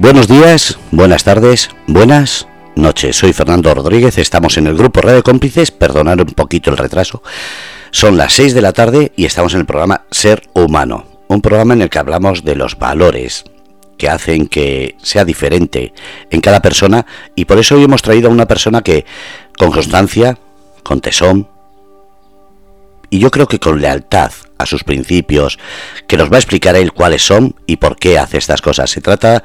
Buenos días, buenas tardes, buenas noches. Soy Fernando Rodríguez, estamos en el grupo Radio Cómplices, perdonad un poquito el retraso. Son las 6 de la tarde y estamos en el programa Ser Humano, un programa en el que hablamos de los valores que hacen que sea diferente en cada persona y por eso hoy hemos traído a una persona que con constancia, con tesón y yo creo que con lealtad a sus principios, que nos va a explicar él cuáles son y por qué hace estas cosas. Se trata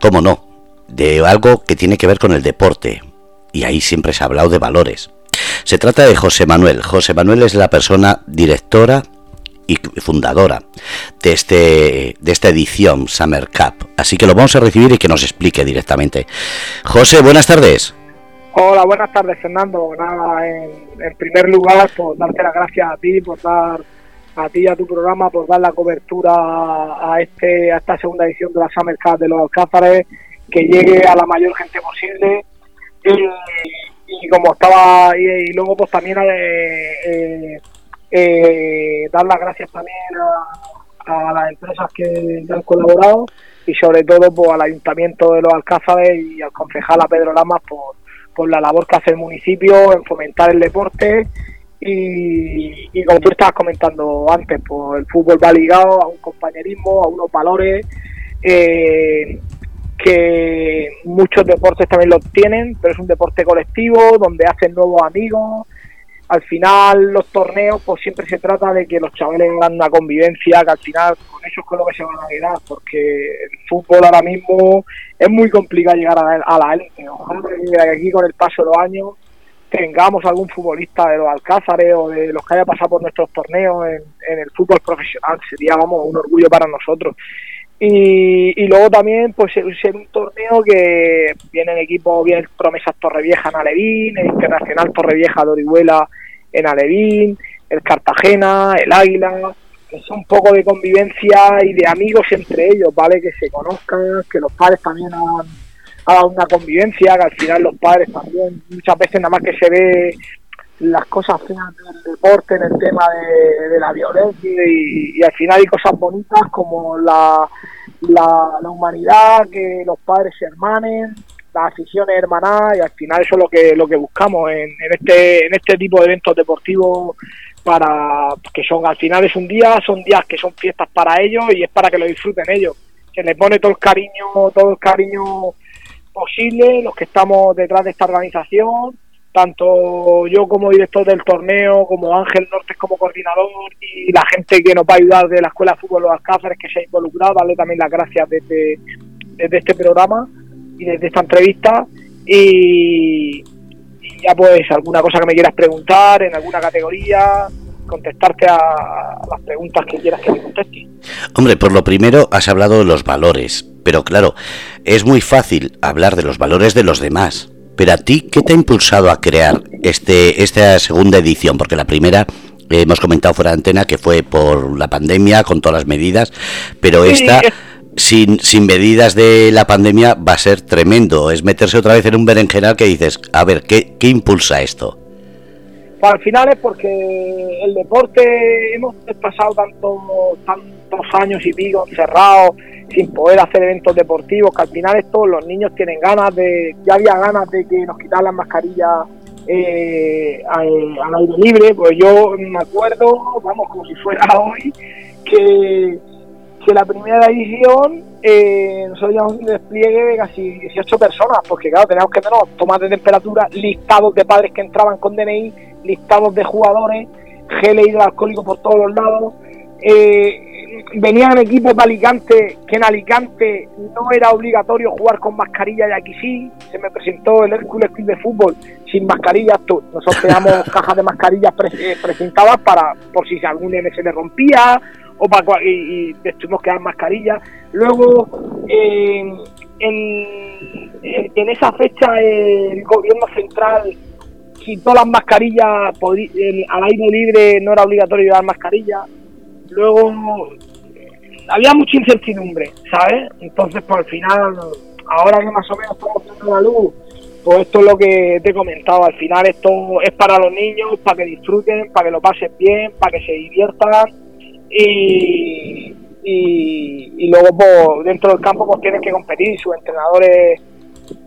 cómo no, de algo que tiene que ver con el deporte. Y ahí siempre se ha hablado de valores. Se trata de José Manuel. José Manuel es la persona directora y fundadora de, este, de esta edición Summer Cup. Así que lo vamos a recibir y que nos explique directamente. José, buenas tardes. Hola, buenas tardes, Fernando. Nada, en, primer lugar, por darte las gracias a ti, por dar a ti y a tu programa por dar la cobertura a este a esta segunda edición de la Summer Cup de los Alcázares, que llegue a la mayor gente posible. Y, como estaba, y, luego pues también eh, eh, eh, dar las gracias también a, las empresas que, han colaborado y sobre todo pues, al Ayuntamiento de los Alcázares y al concejal a Pedro Lamas por, por la labor que hace el municipio en fomentar el deporte y, como tú estabas comentando antes, pues el fútbol va ligado a un compañerismo, a unos valores eh, que muchos deportes también lo tienen, pero es un deporte colectivo donde hacen nuevos amigos. Al final los torneos pues siempre se trata de que los chavales hagan una convivencia, que al final con es con lo que se van a quedar, porque el fútbol ahora mismo es muy complicado llegar a, a la élite. Ojalá que aquí con el paso de los años tengamos algún futbolista de los Alcázares o de los que haya pasado por nuestros torneos en, el fútbol profesional. Sería, vamos, un orgullo para nosotros. Y, luego también, pues, ser un torneo que vienen equipos, bien Promesas Torrevieja en Alevín, el Internacional Torrevieja de Orihuela en Alevín, el Cartagena, el Águila. Es un poco de convivencia y de amigos entre ellos, ¿vale? Que se conozcan, que los padres también han una convivencia, que al final los padres también, muchas veces nada más que se ve las cosas feas del deporte en el tema de, la violencia y, al final hay cosas bonitas como la, la, humanidad, que los padres se hermanen, las aficiones hermanadas y al final eso es lo que lo que buscamos en, en este en este tipo de eventos deportivos para que son al final es un día son días que son fiestas para ellos y es para que lo disfruten ellos. Se le pone todo el cariño todo el cariño posible, los que estamos detrás de esta organización, tanto yo como director del torneo, como Ángel Nortes como coordinador y la gente que nos va a ayudar de la Escuela de Fútbol Los Alcázares que se ha involucrado, darle también las gracias desde, desde este programa y desde esta entrevista. Y, ya pues alguna cosa que me quieras preguntar en alguna categoría, contestarte a las preguntas que quieras que me conteste. Hombre, por lo primero has hablado de los valores, pero claro, es muy fácil hablar de los valores de los demás. Pero a ti, ¿qué te ha impulsado a crear este esta segunda edición? Porque la primera eh, hemos comentado fuera de antena que fue por la pandemia con todas las medidas, pero esta sin, sin medidas de la pandemia va a ser tremendo. Es meterse otra vez en un berenjenal que dices, a ver, ¿qué, qué impulsa esto? Pues al final es porque el deporte hemos pasado tantos tantos años y pico encerrados sin poder hacer eventos deportivos, que al final esto los niños tienen ganas de, ya había ganas de que nos quitaran las mascarillas eh, al, aire libre, pues yo me acuerdo, vamos, como si fuera hoy, que, que la primera edición eh, nosotros llevamos un despliegue de casi 18 personas, porque claro, teníamos que tener tomas de temperatura, listados de padres que entraban con DNI, listados de jugadores, gel hidroalcohólico por todos los lados. Eh, venían equipos de Alicante, que en Alicante no era obligatorio jugar con mascarilla y aquí sí. Se me presentó el Hércules Club de Fútbol sin mascarilla. Nosotros teníamos cajas de mascarillas eh, presentadas para por si algún M se le rompía o para y, y tuvimos que dar mascarillas. Luego, en, en esa fecha, el gobierno central quitó las mascarillas al aire libre, no era obligatorio llevar mascarilla. Luego había mucha incertidumbre, ¿sabes? Entonces, pues al final, ahora que más o menos estamos teniendo la luz, pues esto es lo que te he comentado. Al final, esto es para los niños, para que disfruten, para que lo pasen bien, para que se diviertan. Y, y, luego pues, dentro del campo pues tienes que competir, sus entrenadores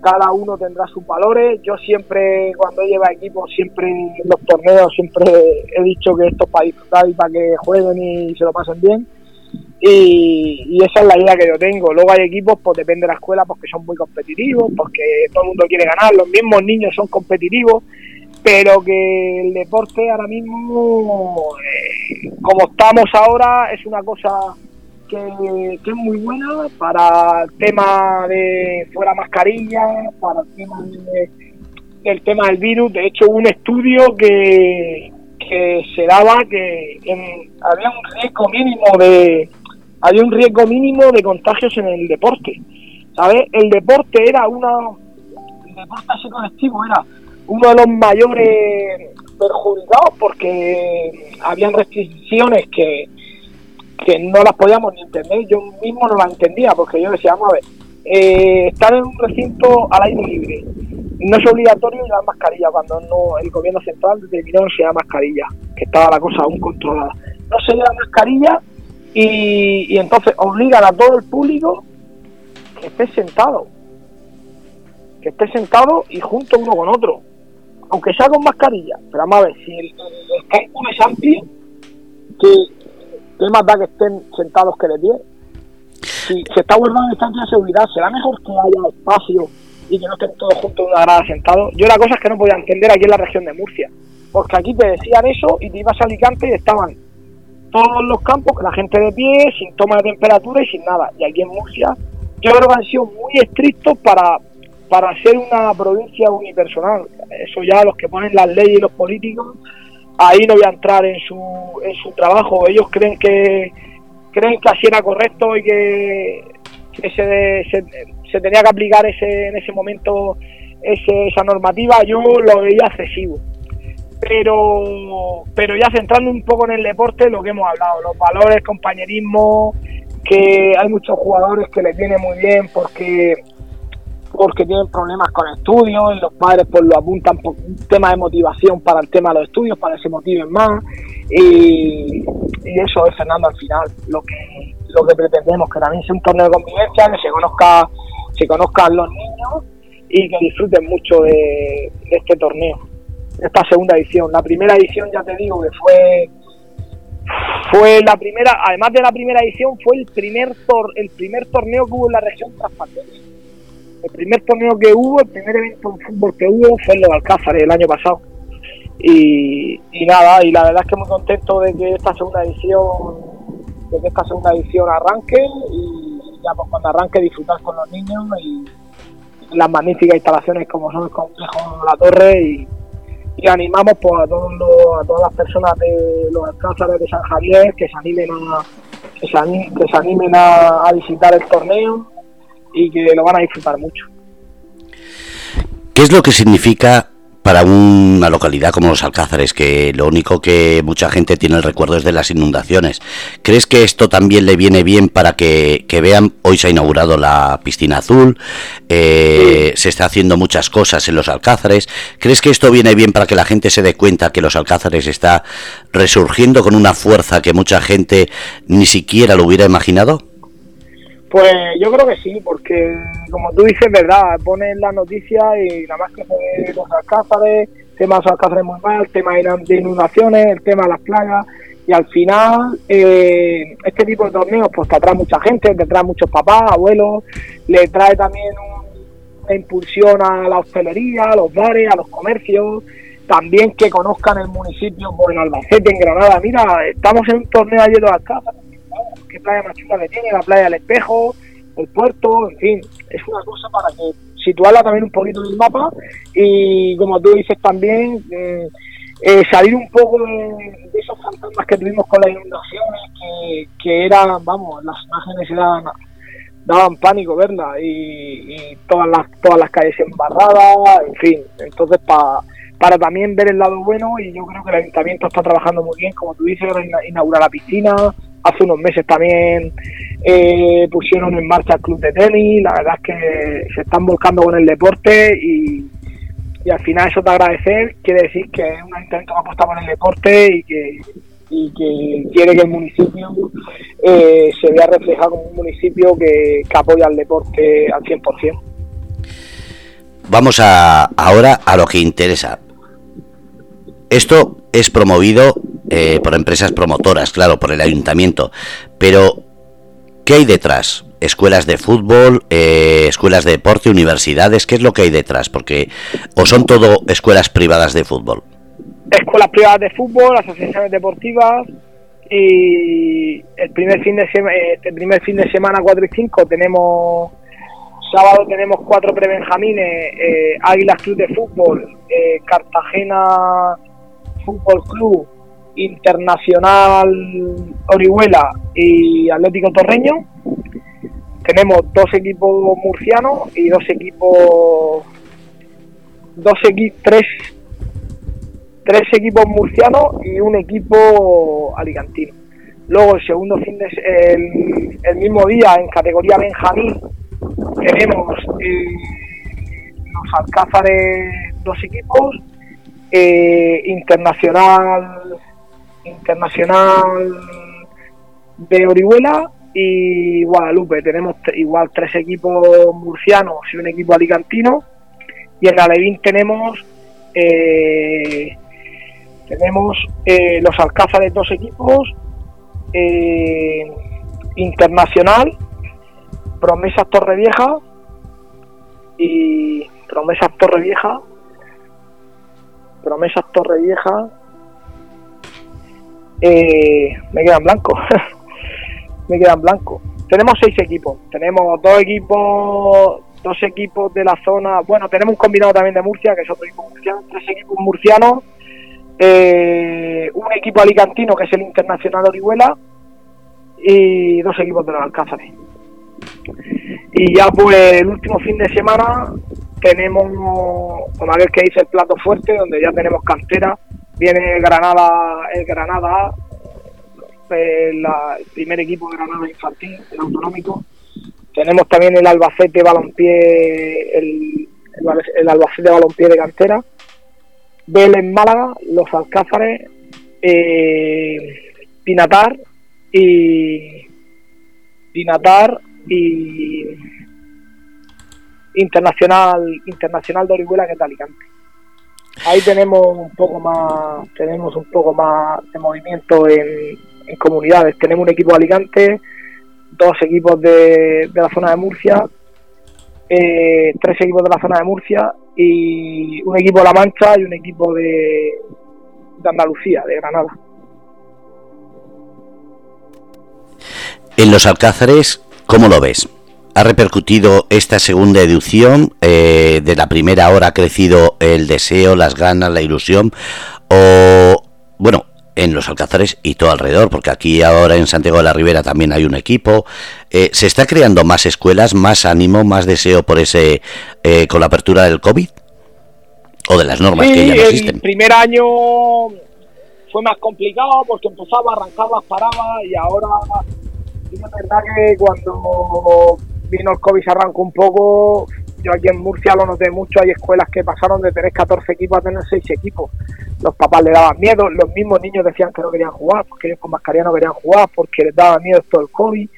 cada uno tendrá sus valores. Yo siempre, cuando lleva equipos, siempre en los torneos, siempre he dicho que esto es para disfrutar y para que jueguen y se lo pasen bien. Y, esa es la idea que yo tengo. Luego hay equipos, pues depende de la escuela, porque son muy competitivos, porque todo el mundo quiere ganar, los mismos niños son competitivos, pero que el deporte ahora mismo, eh, como estamos ahora, es una cosa que, es muy buena para el tema de fuera mascarilla, para el tema del tema del virus. De hecho, un estudio que, que se daba que había un riesgo mínimo de había un riesgo mínimo de contagios en el deporte. ¿Sabes? El deporte era una el deporte así colectivo era uno de los mayores perjudicados porque habían restricciones que que no las podíamos ni entender, yo mismo no las entendía, porque yo decía, vamos a ver, eh, estar en un recinto al aire libre, no es obligatorio llevar mascarilla cuando no el gobierno central determinó no se lleva mascarilla, que estaba la cosa aún controlada. No se lleva mascarilla y, y entonces obligan a todo el público que esté sentado, que esté sentado y junto uno con otro, aunque sea con mascarilla. Pero vamos a ver, si el, el, es amplio, que ¿Qué más da que estén sentados que de pie? Si se está guardando distancia de seguridad, ¿será mejor que haya espacio y que no estén todos juntos en una grada sentados? Yo la cosa es que no podía entender aquí en la región de Murcia, porque aquí te decían eso y te ibas a Alicante y estaban todos los campos, la gente de pie, sin toma de temperatura y sin nada. Y aquí en Murcia, yo creo que han sido muy estrictos para, para ser una provincia unipersonal. Eso ya los que ponen las leyes y los políticos ahí no voy a entrar en su, en su trabajo. Ellos creen que creen que así era correcto y que, se, se, tenía que aplicar ese, en ese momento esa normativa. Yo lo veía excesivo. Pero, pero ya centrando un poco en el deporte, lo que hemos hablado, los valores, compañerismo, que hay muchos jugadores que les viene muy bien porque porque tienen problemas con estudios y los padres pues lo apuntan por un tema de motivación para el tema de los estudios, para que se motiven más y, eso es Fernando al final lo que lo que pretendemos, que también sea un torneo de convivencia, que se conozca se conozcan los niños y que disfruten mucho de, este torneo, esta segunda edición. La primera edición ya te digo que fue fue la primera, además de la primera edición, fue el primer tor, el primer torneo que hubo en la región tras el primer torneo que hubo, el primer evento de fútbol que hubo fue en los Alcázar el año pasado. Y, nada, y la verdad es que muy contento de que esta segunda edición, de que esta segunda edición arranque y ya pues cuando arranque disfrutar con los niños y las magníficas instalaciones como son el complejo La Torre y, animamos pues a todos a todas las personas de los Alcázares de San Javier que se animen a que se, animen a visitar el torneo y que lo van a disfrutar mucho. ¿Qué es lo que significa para una localidad como los Alcázares, que lo único que mucha gente tiene el recuerdo es de las inundaciones. ¿Crees que esto también le viene bien para que, vean? Hoy se ha inaugurado la piscina azul, eh, se está haciendo muchas cosas en los Alcázares. ¿Crees que esto viene bien para que la gente se dé cuenta que los Alcázares está resurgiendo con una fuerza que mucha gente ni siquiera lo hubiera imaginado? Pues yo creo que sí, porque como tú dices, verdad, ponen la noticia y nada más que se ve los alcázares, tema de los alcázares muy mal, tema de inundaciones, el tema de las plagas, y al final eh, este tipo de torneos pues te atrae mucha gente, te trae muchos papás, abuelos, le trae también una impulsión a la hostelería, a los bares, a los comercios, también que conozcan el municipio por pues, en Albacete, en Granada, mira, estamos en un torneo allí de alcázares qué playa más chula que tiene, la playa del espejo, el puerto, en fin, es una cosa para que situarla también un poquito en el mapa y como tú dices también eh, eh, salir un poco de, esos fantasmas que tuvimos con las inundaciones que, que eran, vamos, las imágenes eran daban pánico verlas y, y, todas las todas las calles embarradas, en fin, entonces para para también ver el lado bueno y yo creo que el ayuntamiento está trabajando muy bien, como tú dices, inaugurar la piscina, hace unos meses también eh, pusieron en marcha el club de tenis, la verdad es que se están volcando con el deporte y, al final eso te agradecer, quiere decir que es un ayuntamiento que apuesta por el deporte y que, quiere que el municipio eh, se vea reflejado como un municipio que, apoya al deporte al 100%. Vamos a, ahora a lo que interesa. Esto es promovido eh, por empresas promotoras, claro, por el ayuntamiento, pero ¿qué hay detrás? Escuelas de fútbol, eh, escuelas de deporte, universidades, ¿qué es lo que hay detrás? Porque o son todo escuelas privadas de fútbol escuelas privadas de fútbol, asociaciones deportivas y el primer fin de semana, eh, el primer fin de semana 4 y 5 tenemos sábado tenemos cuatro prebenjamines, eh, Águilas Club de Fútbol, Cartagena Fútbol Club, Internacional Orihuela y Atlético Torreño. Tenemos dos equipos murcianos y dos equipos, dos equipos, tres tres equipos murcianos y un equipo alicantino. Luego el segundo fin de el, mismo día en categoría Benjamín tenemos eh, los Alcázares dos equipos, eh, internacional internacional de Orihuela y Guadalupe. Tenemos igual tres equipos murcianos y un equipo alicantino. Y en Alevín tenemos eh, tenemos eh, los Alcázares dos equipos, eh, Internacional, Promesas Torrevieja y Promesas Torrevieja, Promesas Torrevieja, eh, me quedan blanco, me quedan blanco. Tenemos seis equipos, tenemos dos equipos, dos equipos de la zona, bueno, tenemos un combinado también de Murcia, que es otro equipo murciano, tres equipos murcianos eh, un equipo alicantino que es el Internacional Orihuela y dos equipos de los Alcázares. Y ya pues el último fin de semana tenemos, como aquel que dice el plato fuerte, donde ya tenemos cantera, viene Granada, el Granada el, primer equipo de Granada infantil, el autonómico. Tenemos también el Albacete Balompié, el, el, el Albacete Balompié de cantera Vélez Málaga, Los Alcázares, eh, Pinatar y Pinatar y Internacional Internacional de Orihuela que es Alicante. Ahí tenemos un poco más tenemos un poco más de movimiento en, comunidades. Tenemos un equipo de Alicante, dos equipos de, la zona de Murcia, eh, tres equipos de la zona de Murcia y un equipo de La Mancha y un equipo de, Andalucía, de Granada. En los Alcázares, ¿cómo lo ves? ¿Ha repercutido esta segunda edición? Eh, ¿De la primera hora ha crecido el deseo, las ganas, la ilusión? ¿O, bueno, en los Alcázares y todo alrededor, porque aquí ahora en Santiago de la Ribera también hay un equipo. Eh, ¿Se está creando más escuelas, más ánimo, más deseo por ese eh, con la apertura del COVID? ¿O de las normas que ya no existen? El primer año fue más complicado porque empezaba, arrancaba, paraba y ahora es verdad que cuando vino el COVID se arrancó un poco, yo aquí en Murcia lo noté mucho, hay escuelas que pasaron de tener 14 equipos a tener 6 equipos. Los papás le daban miedo, los mismos niños decían que no querían jugar, porque ellos con mascarilla no querían jugar, porque les daba miedo esto del COVID.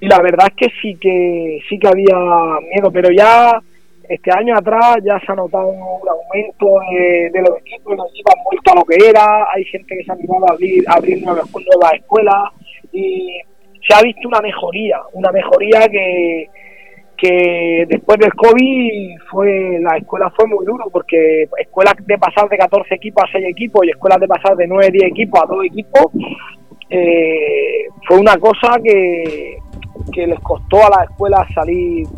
Y la verdad es que sí que sí que había miedo, pero ya este año atrás ya se ha notado un aumento de, los equipos, los equipos han vuelto a lo que era, hay gente que se ha animado a abrir, nuevas, nuevas escuelas y se ha visto una mejoría, una mejoría que, después del COVID fue la escuela fue muy duro porque escuelas de pasar de 14 equipos a 6 equipos y escuelas de pasar de 9 10 equipos a 2 equipos eh, fue una cosa que, que les costó a las escuelas salir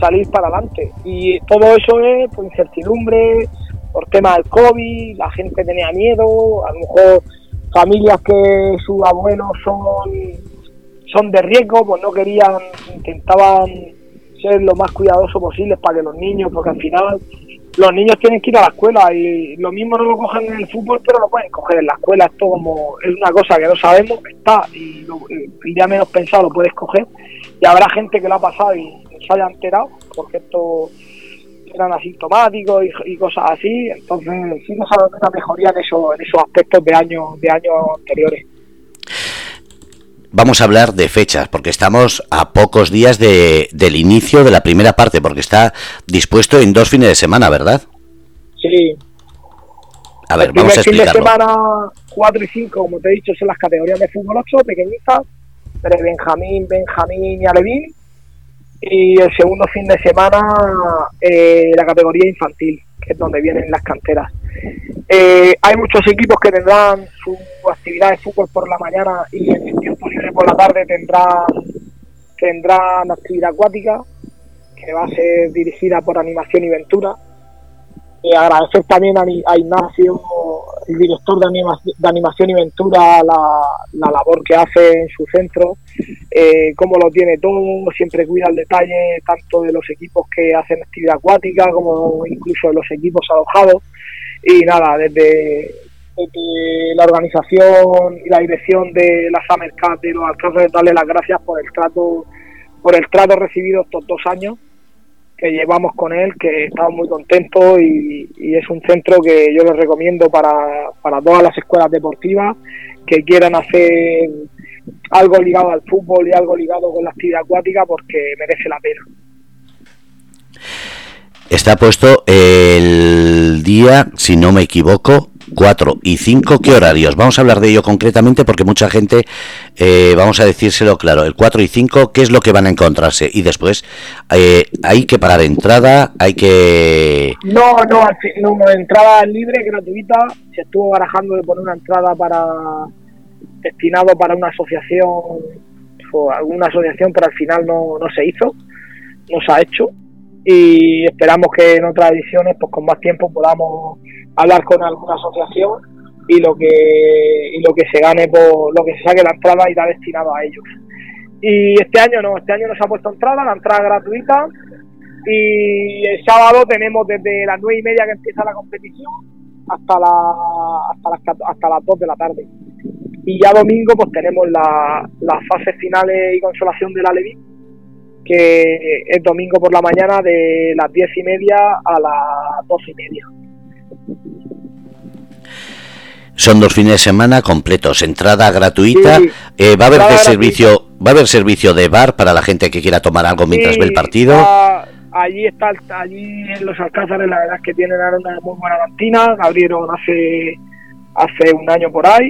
salir para adelante. Y todo eso es por incertidumbre por tema del COVID la gente tenía miedo a lo mejor familias que sus abuelos son son de riesgo pues no querían intentaban ser lo más cuidadoso posible para que los niños, porque al final los niños tienen que ir a la escuela y lo mismo no lo cogen en el fútbol, pero lo pueden coger en la escuela. Esto como es una cosa que no sabemos, está y lo, día menos pensado lo puedes coger. Y habrá gente que lo ha pasado y se haya enterado, porque esto eran asintomáticos y, cosas así. Entonces sí nos ha dado una mejoría en, en esos aspectos de años, de años anteriores. Vamos a hablar de fechas, porque estamos a pocos días de, del inicio de la primera parte, porque está dispuesto en dos fines de semana, ¿verdad? Sí. A ver, vamos a fin de semana 4 y 5, como te he dicho, son las categorías de fútbol 8, pequeñitas, de Benjamín, Benjamín y Alevín. Y el segundo fin de semana, eh, la categoría infantil, que es donde vienen las canteras. Eh, hay muchos equipos que tendrán su actividad de fútbol por la mañana y en el tiempo libre por la tarde tendrán, tendrán actividad acuática, que va a ser dirigida por Animación y Ventura agradecer también a, Ignacio, el director de, Animación y Ventura, la, labor que hace en su centro, eh, cómo lo tiene todo, siempre cuida el detalle tanto de los equipos que hacen actividad acuática como incluso de los equipos alojados. Y nada, desde, la organización y la dirección de la Summer Cup los alcances, darle las gracias por el trato por el trato recibido estos dos años que llevamos con él, que estamos muy contentos y, es un centro que yo les recomiendo para, para todas las escuelas deportivas que quieran hacer algo ligado al fútbol y algo ligado con la actividad acuática porque merece la pena. Está puesto el día, si no me equivoco, 4 y 5, ¿qué horarios? Vamos a hablar de ello concretamente porque mucha gente, eh, vamos a decírselo claro, el 4 y 5, ¿qué es lo que van a encontrarse? Y después, eh, ¿hay que pagar entrada? ¿Hay que...? No, no, no, entrada libre, gratuita. Se estuvo barajando de poner una entrada para destinado para una asociación o alguna asociación, pero al final no, no se hizo, no se ha hecho y esperamos que en otras ediciones, pues con más tiempo podamos hablar con alguna asociación y lo que y lo que se gane por lo que se saque la entrada irá destinado a ellos. Y este año no, este año nos ha puesto entrada, la entrada gratuita y el sábado tenemos desde las nueve y media que empieza la competición hasta la, hasta las hasta las dos de la tarde. Y ya domingo pues tenemos la, las fases finales y consolación de la Levi que es domingo por la mañana de las diez y media a las dos y media. Son dos fines de semana completos, entrada gratuita. Eh, va a haber servicio, va a haber servicio de bar para la gente que quiera tomar algo mientras ve el partido. allí está, allí en los Alcázares la verdad es que tienen una muy buena cantina, abrieron hace hace un año por ahí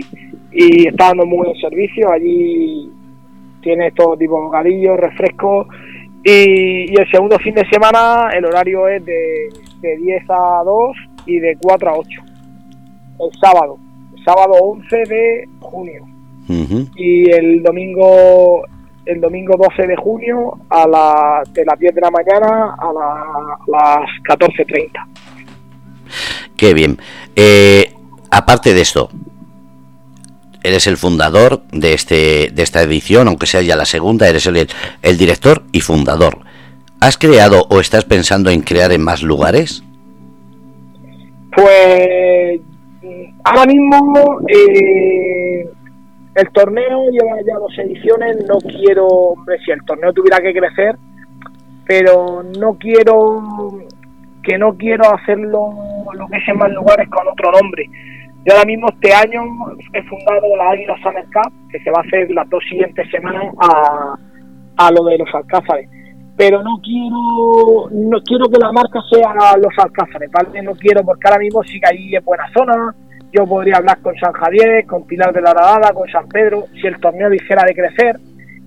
y está dando muy buen servicio. Allí tiene todo tipo de bocadillos, refrescos y, el segundo fin de semana el horario es de, de 10 a 2 y de 4 a 8. El sábado, el sábado 11 de junio. Y el domingo el domingo 12 de junio a la, de las 10 de la mañana a, las 14.30. Qué bien. Eh, aparte de esto, eres el fundador de, este, de esta edición, aunque sea ya la segunda, eres el, el director y fundador. ¿Has creado o estás pensando en crear en más lugares? Pues ahora mismo eh, el torneo lleva ya dos ediciones, no quiero, hombre, si el torneo tuviera que crecer, pero no quiero que no quiero hacerlo lo que es en más lugares con otro nombre. Yo ahora mismo este año he fundado la Águila Summer Cup, que se va a hacer las dos siguientes semanas a, a lo de los alcázares. Pero no quiero no quiero que la marca sea los alcázares, ¿vale? No quiero porque ahora mismo sí que ahí es buena zona. Yo podría hablar con San Javier, con Pilar de la Radada, con San Pedro, si el torneo dijera de crecer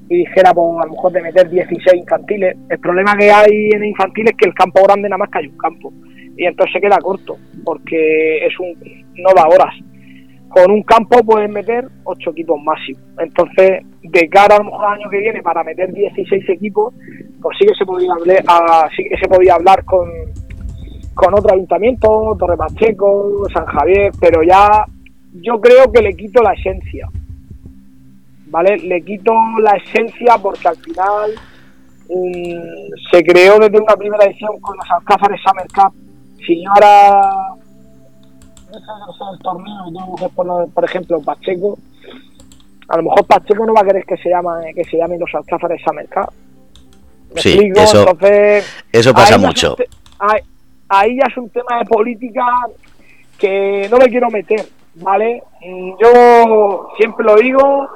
y dijera, pues, a lo mejor de meter 16 infantiles. El problema que hay en infantil es que el campo grande nada más que hay un campo y entonces se queda corto porque es un no da horas con un campo pueden meter ocho equipos máximos entonces de cara a lo mejor al año que viene para meter 16 equipos pues sí que se podía hablar ah, sí que se podía hablar con con otro ayuntamiento Torre Pacheco San Javier pero ya yo creo que le quito la esencia vale le quito la esencia porque al final mm, se creó desde una primera edición con los Alcázares Summer Cup si yo ahora el torneo y por, por ejemplo Pacheco. A lo mejor Pacheco no va a querer que se llame que se llamen los alcázares Summer Cup sí, eso, eso pasa mucho. ahí ya es un tema de política que no me quiero meter, ¿vale? Yo siempre lo digo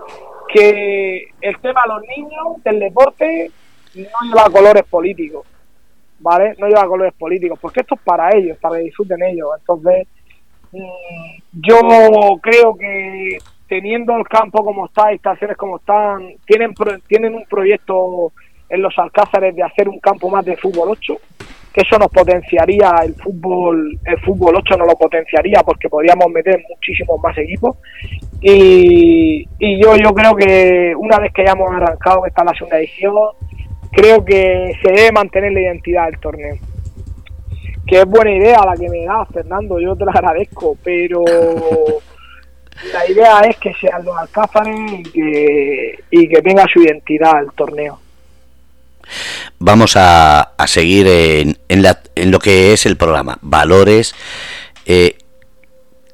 que el tema de los niños del deporte no lleva colores políticos, ¿vale? No lleva colores políticos, porque esto es para ellos, para que disfruten ellos. Entonces, mm, yo creo que teniendo el campo como está, estaciones como están, tienen, tienen un proyecto en los Alcázares de hacer un campo más de fútbol 8, que eso nos potenciaría el fútbol, el fútbol 8 nos lo potenciaría porque podríamos meter muchísimos más equipos y, y yo, yo creo que una vez que hayamos arrancado que está la segunda edición, creo que se debe mantener la identidad del torneo. Que es buena idea la que me da, Fernando, yo te la agradezco, pero la idea es que sean los alcázares y que, y que tenga su identidad el torneo. Vamos a, a seguir en, en, la, en, lo que es el programa, valores. Eh,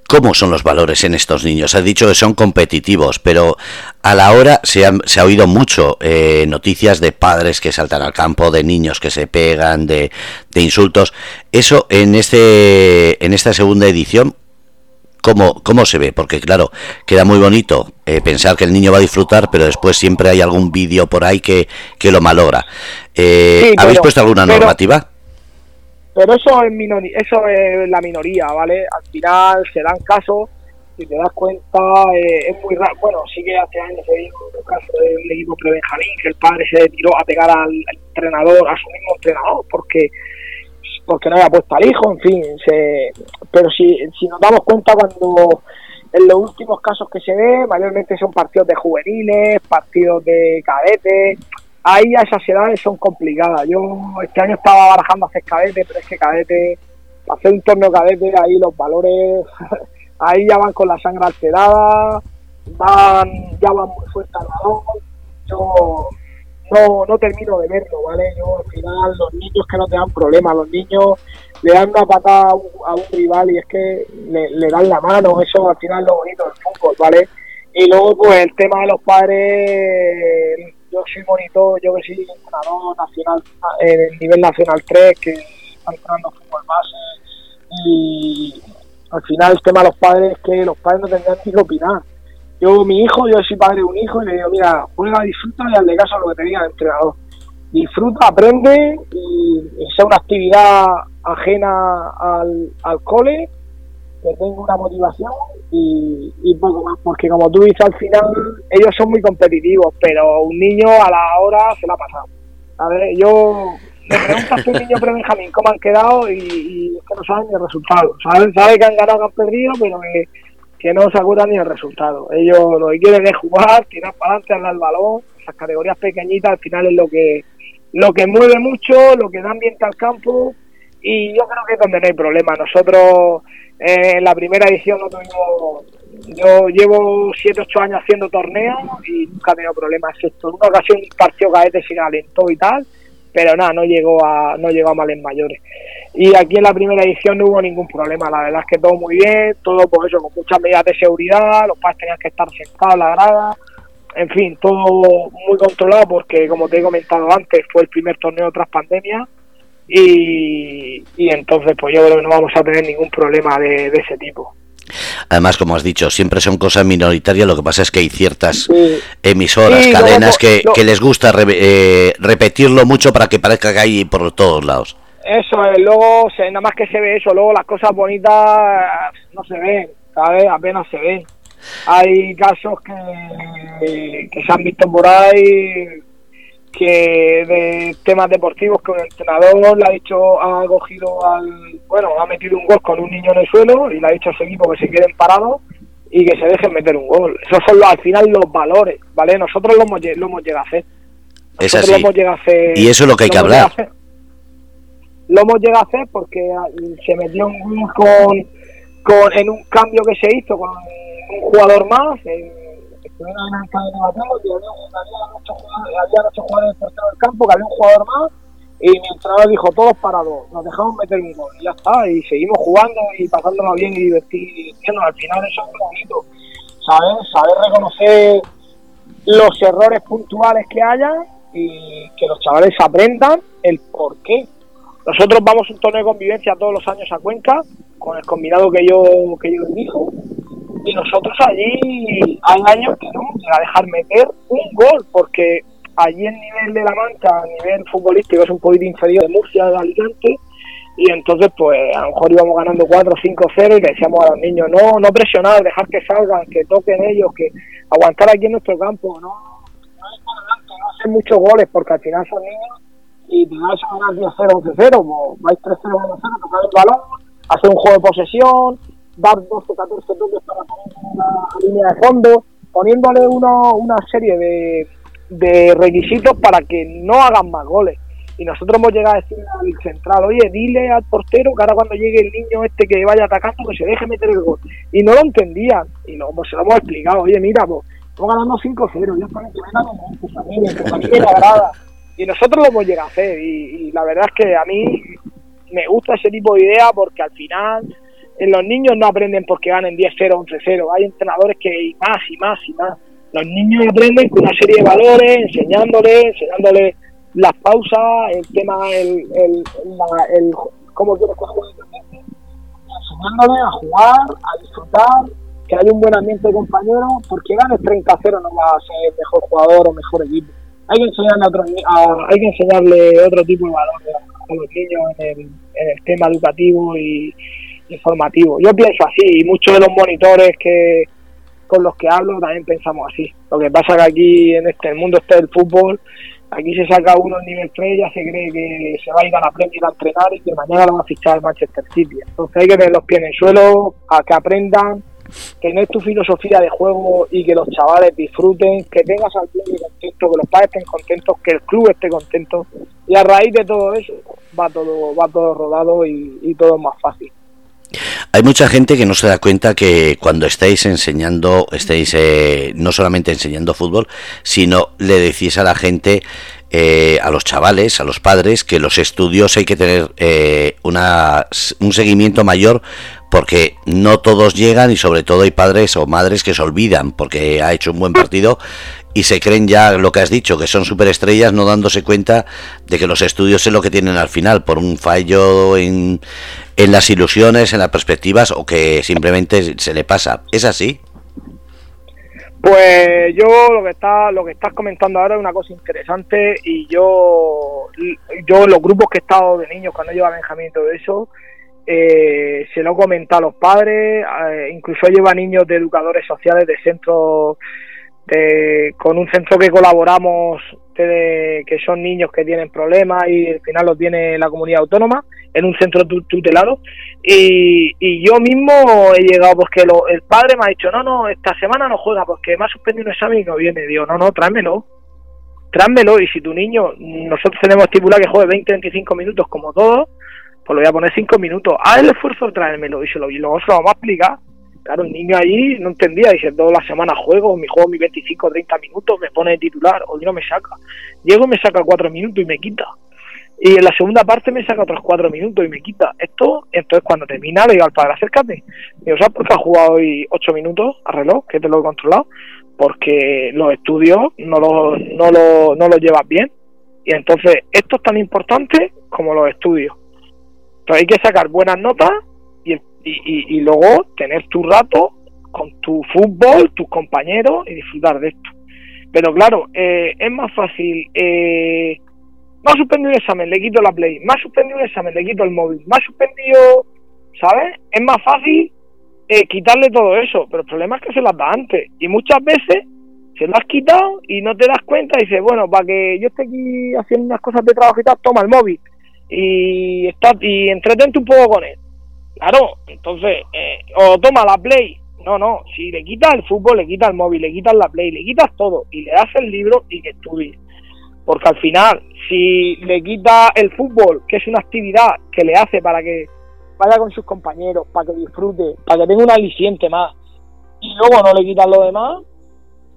¿Cómo son los valores en estos niños? Has dicho que son competitivos, pero a la hora se ha, se ha oído mucho eh, noticias de padres que saltan al campo, de niños que se pegan, de, de insultos. Eso en este en esta segunda edición, ¿Cómo, ¿Cómo se ve? Porque claro, queda muy bonito eh, pensar que el niño va a disfrutar, pero después siempre hay algún vídeo por ahí que, que lo malogra. Eh, sí, ¿Habéis puesto alguna normativa? Pero eso es, minori eso es la minoría, ¿vale? Al final se dan casos, si te das cuenta, eh, es muy raro. Bueno, sí que hace años se dijo el caso del equipo prebenjamín, que el padre se tiró a pegar al entrenador, a su mismo entrenador, porque porque no había puesto al hijo, en fin, se, pero si, si nos damos cuenta cuando en los últimos casos que se ve, mayormente son partidos de juveniles, partidos de cadetes, ahí a esas edades son complicadas. Yo este año estaba barajando hacer cadete, pero es que cadete, hacer un torneo cadete, ahí los valores, ahí ya van con la sangre alterada, van, ya van muy fuerte al balón. Yo no, no termino de verlo, ¿vale? Yo al final los niños que no te dan problemas, los niños le dan una patada a un, rival y es que le, le, dan la mano, eso al final es lo bonito del fútbol, ¿vale? Y luego pues el tema de los padres, yo soy monitor, yo que soy entrenador nacional, el nivel nacional 3, que está entrenando fútbol base, y al final el tema de los padres es que los padres no tendrían ni que opinar yo, mi hijo, yo soy padre de un hijo y le digo, mira, juega, disfruta y hazle caso a lo que te diga el entrenador. Disfruta, aprende y, sea una actividad ajena al, al cole, que tenga una motivación y, y, poco más, porque como tú dices al final, ellos son muy competitivos, pero un niño a la hora se la ha pasado. A ver, yo me preguntas un niño pre-Benjamín cómo han quedado y, y, es que no saben ni el resultado. Saben, saben que han ganado, que han perdido, pero que que no se acuerdan ni el resultado. Ellos lo que quieren es jugar, tirar para adelante, hablar el balón. Esas categorías pequeñitas al final es lo que lo que mueve mucho, lo que da ambiente al campo y yo creo que es donde no hay problema. Nosotros eh, en la primera edición no tuvimos, yo llevo 7, 8 años haciendo torneos y nunca he tenido problemas, excepto en una ocasión un partido se calentó y tal, pero nada, no llegó a, no llegó a males mayores. Y aquí en la primera edición no hubo ningún problema, la verdad es que todo muy bien, todo por eso, con muchas medidas de seguridad, los padres tenían que estar sentados en la grada, en fin, todo muy controlado porque, como te he comentado antes, fue el primer torneo tras pandemia y, y entonces pues yo creo que no vamos a tener ningún problema de, de ese tipo. Además, como has dicho, siempre son cosas minoritarias, lo que pasa es que hay ciertas sí. emisoras, sí, cadenas que, no. que, les gusta re, eh, repetirlo mucho para que parezca que hay por todos lados. Eso es, luego se, nada más que se ve eso, luego las cosas bonitas no se ven, ¿sabes? Apenas se ven. Hay casos que, que se han visto por ahí que de temas deportivos que un entrenador le ha dicho, ha cogido al, bueno, ha metido un gol con un niño en el suelo y le ha dicho a ese equipo que se queden parados y que se dejen meter un gol. Esos son los, al final los valores, ¿vale? Nosotros lo hemos, lo hemos llegado a hacer. Nosotros es así. Lo hemos llegado a hacer, y eso es lo que hay que hablar. Lo hemos llegado a hacer porque se metió un gol con, con, en un cambio que se hizo con un jugador más, en, había, ocho jugadores, jugadores portero del campo, que había un jugador más, y mi entrenador dijo, todos parados, nos dejamos meter un gol, y ya está, y seguimos jugando y pasándonos bien y divirtiéndonos, al final eso es bonito, ¿sabes? Saber reconocer los errores puntuales que haya y que los chavales aprendan el por qué. Nosotros vamos a un torneo de convivencia todos los años a Cuenca, con el combinado que yo, que yo dijo, y nosotros allí hay años que no vamos a dejar meter un gol, porque allí el nivel de la mancha, a nivel futbolístico, es un poquito inferior de Murcia, de Alicante, y entonces pues a lo mejor íbamos ganando 4 5 0 y le decíamos a los niños no no presionar dejar que salgan que toquen ellos que aguantar aquí en nuestro campo no no, no hacer muchos goles porque al final son niños y te vas a ganar 10 0 11 0 pues vais 3 0 1 0 tocar el balón hacer un juego de posesión dar 12 14 toques para poner una línea de fondo poniéndole uno, una serie de, de requisitos para que no hagan más goles y nosotros hemos llegado a decir al central, oye, dile al portero que ahora cuando llegue el niño este que vaya atacando, que se deje meter el gol. Y no lo entendían, y se lo hemos explicado, oye, mira, pues, estamos ganando 5-0, ya para que agrada. Y nosotros lo hemos llegado a hacer, y, la verdad es que a mí me gusta ese tipo de idea porque al final los niños no aprenden porque ganen 10-0, 11-0, hay entrenadores que y más y más y más. Los niños aprenden con una serie de valores, enseñándoles, enseñándoles las pausas, el tema, el, el, el cómo quieres que juegue enseñándole a jugar, a disfrutar, que haya un buen ambiente de compañeros, porque ganes 30-0 no va a ser mejor jugador o mejor equipo. Hay que enseñarle, otro, hay que enseñarle otro tipo de valores a, los niños en el, en el tema educativo y informativo. Yo pienso así, y muchos de los monitores que con los que hablo también pensamos así. Lo que pasa que aquí en este mundo este del fútbol Aquí se saca uno en nivel 3, ya se cree que se va a ir a la Premier a entrenar y que mañana lo va a fichar el Manchester City. Entonces hay que tener los pies en el suelo, a que aprendan, que no es tu filosofía de juego y que los chavales disfruten, que tengas al club contento, que los padres estén contentos, que el club esté contento. Y a raíz de todo eso va todo, va todo rodado y, y todo es más fácil. Hay mucha gente que no se da cuenta que cuando estáis enseñando, estáis eh, no solamente enseñando fútbol, sino le decís a la gente, eh, a los chavales, a los padres, que los estudios hay que tener eh, una, un seguimiento mayor porque no todos llegan y sobre todo hay padres o madres que se olvidan porque ha hecho un buen partido y se creen ya lo que has dicho, que son superestrellas, no dándose cuenta de que los estudios es lo que tienen al final, por un fallo en, en las ilusiones, en las perspectivas o que simplemente se le pasa. ¿Es así? Pues yo lo que está, lo que estás comentando ahora es una cosa interesante y yo, yo los grupos que he estado de niños cuando lleva Benjamín y todo eso, eh, se lo he comentado a los padres, eh, incluso lleva niños de educadores sociales de centros con un centro que colaboramos, que son niños que tienen problemas y al final los tiene la comunidad autónoma, en un centro tutelado. Y, yo mismo he llegado, pues que el padre me ha dicho, no, no, esta semana no juega porque me ha suspendido un examen y no viene. Digo, no, no, tráemelo. Tráemelo y si tu niño, nosotros tenemos estipulado que juegue 20-25 minutos como todos, pues lo voy a poner 5 minutos. Haz el esfuerzo de tráemelo y, se lo, y luego se lo vamos a explicar Claro, el niño allí no entendía, dice, toda la semana juego, mi juego mis 25 o 30 minutos, me pone de titular, hoy no me saca. Llego me saca 4 minutos y me quita. Y en la segunda parte me saca otros 4 minutos y me quita. Esto, entonces cuando termina le digo al padre, acércate. Y ¿sabes por qué ha jugado hoy 8 minutos a reloj, que te lo he controlado? Porque los estudios no los no lo, no los llevas bien. Y entonces esto es tan importante como los estudios. Entonces hay que sacar buenas notas y, y, luego tener tu rato con tu fútbol, tus compañeros y disfrutar de esto. Pero claro, eh, es más fácil. Eh, me ha suspendido un examen, le quito la play. Me ha suspendido un examen, le quito el móvil. Me ha suspendido, ¿sabes? Es más fácil eh, quitarle todo eso. Pero el problema es que se las da antes. Y muchas veces se lo has quitado y no te das cuenta y dices, bueno, para que yo esté aquí haciendo unas cosas de trabajo y tal, toma el móvil. Y, está, y entretente un poco con él. Claro, entonces, eh, o toma la Play. No, no, si le quitas el fútbol, le quitas el móvil, le quitas la Play, le quitas todo y le das el libro y que estudie. Porque al final, si le quita el fútbol, que es una actividad que le hace para que vaya con sus compañeros, para que disfrute, para que tenga un aliciente más, y luego no le quitas lo demás,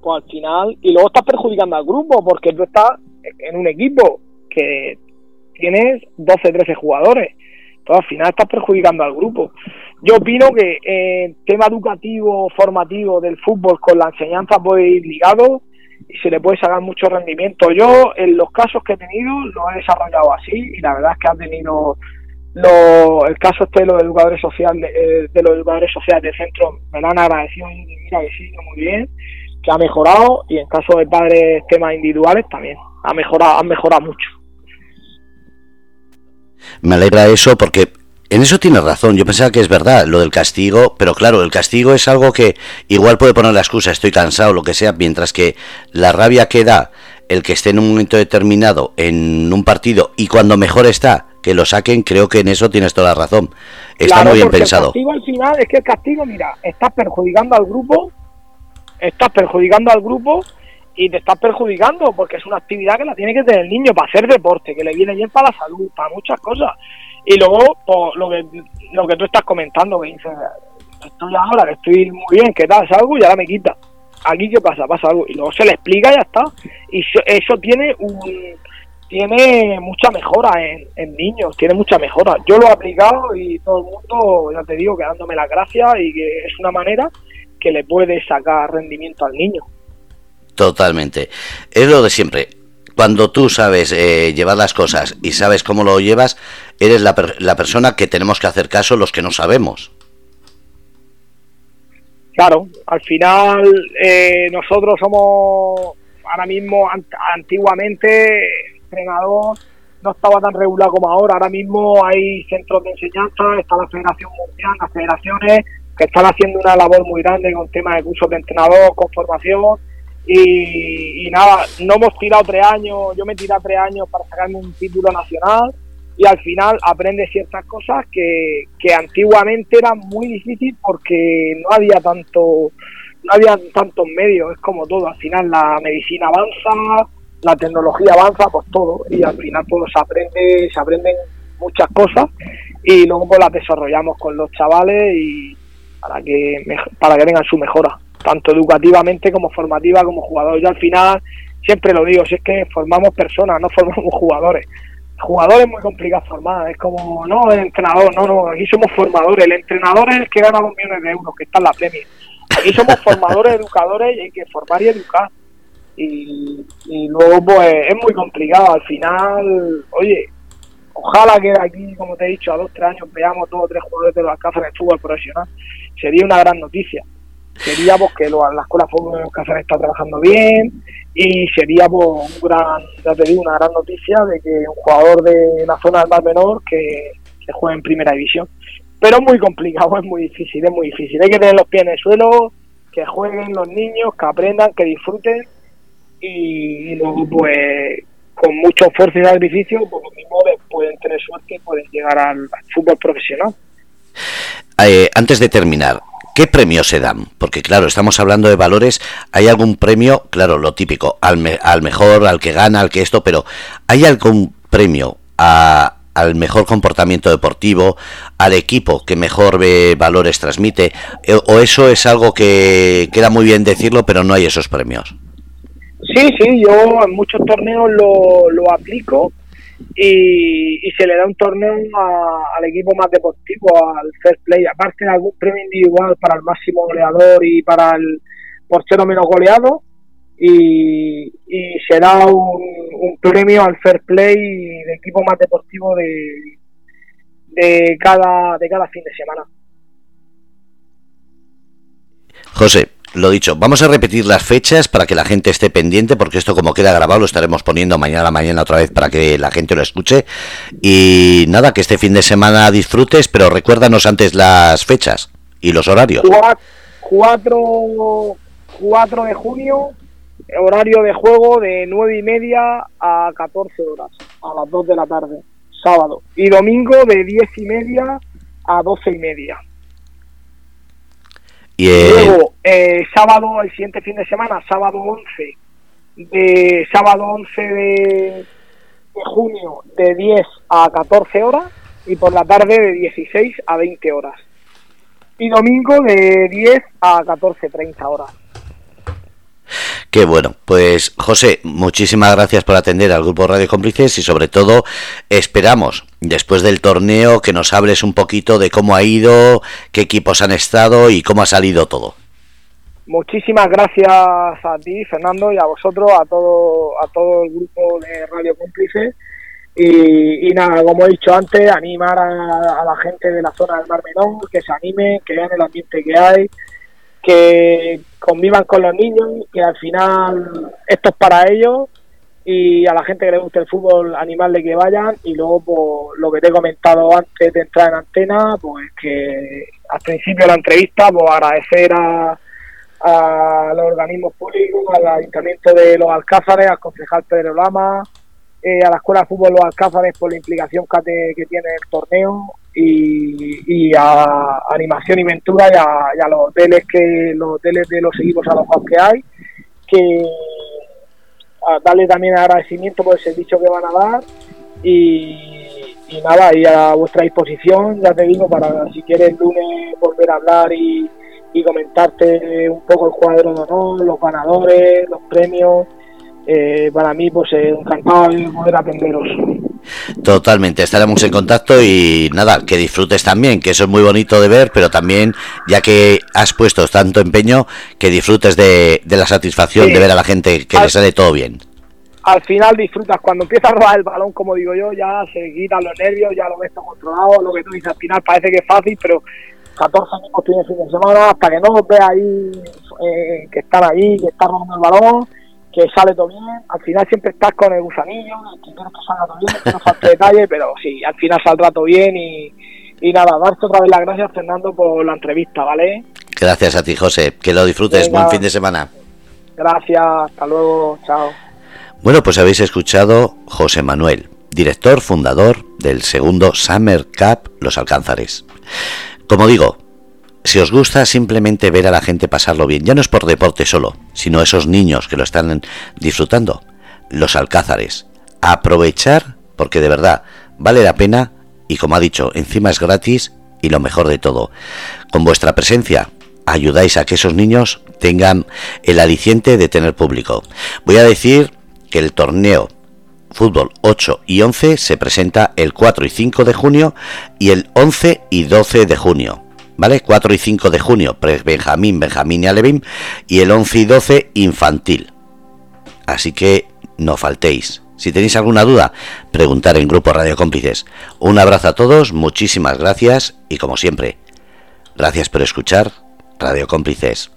pues al final, y luego estás perjudicando al grupo, porque tú estás en un equipo que tienes 12, 13 jugadores todo al final estás perjudicando al grupo. Yo opino que el tema educativo, formativo del fútbol con la enseñanza puede ir ligado y se le puede sacar mucho rendimiento. Yo en los casos que he tenido lo he desarrollado así y la verdad es que ha tenido lo, el caso este de los educadores sociales de, eh, los educadores sociales del centro me lo han agradecido mira que sí, muy bien, que ha mejorado y en caso de padres temas individuales también ha mejorado, han mejorado mucho. Me alegra eso porque en eso tiene razón, yo pensaba que es verdad lo del castigo, pero claro, el castigo es algo que igual puede poner la excusa, estoy cansado, lo que sea, mientras que la rabia que da el que esté en un momento determinado en un partido y cuando mejor está, que lo saquen, creo que en eso tienes toda la razón. Está muy bien pensado. El castigo al final es que el castigo, mira, estás perjudicando al grupo, estás perjudicando al grupo y te estás perjudicando porque es una actividad que la tiene que tener el niño para hacer deporte, que le viene bien para la salud, para muchas cosas. Y luego, pues, lo que lo que tú estás comentando, que dices, estoy ahora, que estoy muy bien, que tal, algo y ahora me quita. Aquí, ¿qué pasa? Pasa algo. Y luego se le explica y ya está. Y eso, tiene un tiene mucha mejora en, niños, tiene mucha mejora. Yo lo he aplicado y todo el mundo, ya te digo, que dándome las gracias y que es una manera que le puede sacar rendimiento al niño. Totalmente. Es lo de siempre cuando tú sabes eh, llevar las cosas y sabes cómo lo llevas, eres la, la persona que tenemos que hacer caso los que no sabemos. Claro, al final eh, nosotros somos ahora mismo, antiguamente, entrenador no estaba tan regular como ahora. Ahora mismo hay centros de enseñanza, está la Federación Mundial, las federaciones que están haciendo una labor muy grande con temas de cursos de entrenador, con formación y, nada, no hemos tirado tres años, yo me he tirado tres años para sacarme un título nacional y al final aprendes ciertas cosas que, que antiguamente eran muy difícil porque no había tanto no había tantos medios, es como todo, al final la medicina avanza, la tecnología avanza, pues todo, y al final pues se aprende, se aprenden muchas cosas y luego pues las desarrollamos con los chavales y para que para que tengan su mejora tanto educativamente como formativa como jugador. Yo al final siempre lo digo, si es que formamos personas, no formamos jugadores. Jugadores es muy complicado formar, es como, no, el entrenador, no, no, aquí somos formadores, el entrenador es el que gana dos millones de euros, que está en la premia. Aquí somos formadores, educadores y hay que formar y educar. Y, y luego pues es muy complicado, al final, oye, ojalá que aquí, como te he dicho, a dos, tres años veamos dos o tres jugadores de los Alcázar en el fútbol profesional. Sería una gran noticia seríamos que lo, la escuela fútbol Cáceres está trabajando bien y sería pues, un gran, ya te digo, una gran noticia de que un jugador de la zona del Mar Menor que se juegue en primera división. Pero es muy complicado, es muy difícil, es muy difícil. Hay que tener los pies en el suelo, que jueguen los niños, que aprendan, que disfruten y, luego pues con mucho esfuerzo y sacrificio, pues los mismos pueden tener suerte y pueden llegar al, fútbol profesional. Eh, antes de terminar, ¿Qué premios se dan? Porque claro, estamos hablando de valores, hay algún premio, claro, lo típico, al, al mejor, al que gana, al que esto, pero ¿hay algún premio al mejor comportamiento deportivo, al equipo que mejor ve valores transmite? Eh, ¿O eso es algo que queda muy bien decirlo, pero no hay esos premios? Sí, sí, yo en muchos torneos lo, lo aplico y, se le da un torneo al equipo más deportivo, al first play, aparte de algún premio individual para el máximo goleador y para el portero menos goleado. Y, y se da un, premio al fair play de equipo más deportivo de, de cada de cada fin de semana. José, lo dicho, vamos a repetir las fechas para que la gente esté pendiente, porque esto como queda grabado lo estaremos poniendo mañana mañana otra vez para que la gente lo escuche. Y nada, que este fin de semana disfrutes, pero recuérdanos antes las fechas y los horarios. 4, 4 de junio, horario de juego de 9 y media a 14 horas, a las 2 de la tarde, sábado. Y domingo de 10 y media a 12 y media. Luego, eh, sábado, el siguiente fin de semana, sábado 11, de sábado 11 de, junio, de 10 a 14 horas, y por la tarde de 16 a 20 horas. Y domingo de 10 a 14.30 horas. Qué bueno. Pues José, muchísimas gracias por atender al grupo Radio Cómplices y sobre todo esperamos después del torneo que nos hables un poquito de cómo ha ido, qué equipos han estado y cómo ha salido todo. muchísimas gracias a ti, Fernando, y a vosotros, a todo, a todo el grupo de Radio Cómplices. Y, nada, como he dicho antes, animar a, la gente de la zona del Mar Menor, que se anime, que vean el ambiente que hay, que convivan con los niños, que al final esto es para ellos y a la gente que le guste el fútbol animarle que vayan. Y luego pues, lo que te he comentado antes de entrar en antena pues que al principio de la entrevista pues agradecer a, a los organismos públicos al ayuntamiento de los Alcázares al concejal Pedro Lama eh, a la escuela de fútbol los Alcázares por la implicación que, tiene el torneo y, a Animación y Ventura y a, los hoteles que los hoteles de los equipos a los que hay que darle también agradecimiento por el servicio que van a dar y, nada, y a vuestra disposición, ya te digo, para si quieres el lunes volver a hablar y, comentarte un poco el cuadro de honor, los ganadores, los premios. Eh, para mí, pues encantado de poder atenderos. Totalmente, estaremos en contacto y nada, que disfrutes también, que eso es muy bonito de ver, pero también, ya que has puesto tanto empeño, que disfrutes de, la satisfacción de ver a la gente que le sale todo bien. Al final disfrutas, cuando empieza a robar el balón, como digo yo, ya se quitan los nervios, ya lo ves todo controlado, lo que tú dices al final parece que es fácil, pero 14 años tiene fin de semana, hasta que no veas ahí eh, que están ahí, que están robando el balón que sale todo bien. Al final siempre estás con el gusanillo, que quieres que salga todo bien, que no falte detalle, pero sí, al final saldrá todo bien y, y nada, darte otra vez las gracias, Fernando, por la entrevista, ¿vale? Gracias a ti, José. Que lo disfrutes. Buen fin de semana. Gracias, hasta luego, chao. Bueno, pues habéis escuchado José Manuel, director fundador del segundo Summer Cup Los Alcánzares. Como digo, si os gusta simplemente ver a la gente pasarlo bien, ya no es por deporte solo, sino esos niños que lo están disfrutando, los alcázares, aprovechar porque de verdad vale la pena y como ha dicho, encima es gratis y lo mejor de todo, con vuestra presencia ayudáis a que esos niños tengan el aliciente de tener público. Voy a decir que el torneo fútbol 8 y 11 se presenta el 4 y 5 de junio y el 11 y 12 de junio. ¿Vale? 4 y 5 de junio, Benjamín, Benjamín y Alevín, y el 11 y 12 infantil. Así que no faltéis. Si tenéis alguna duda, preguntar en Grupo Radio Cómplices. Un abrazo a todos, muchísimas gracias y como siempre, gracias por escuchar Radio Cómplices.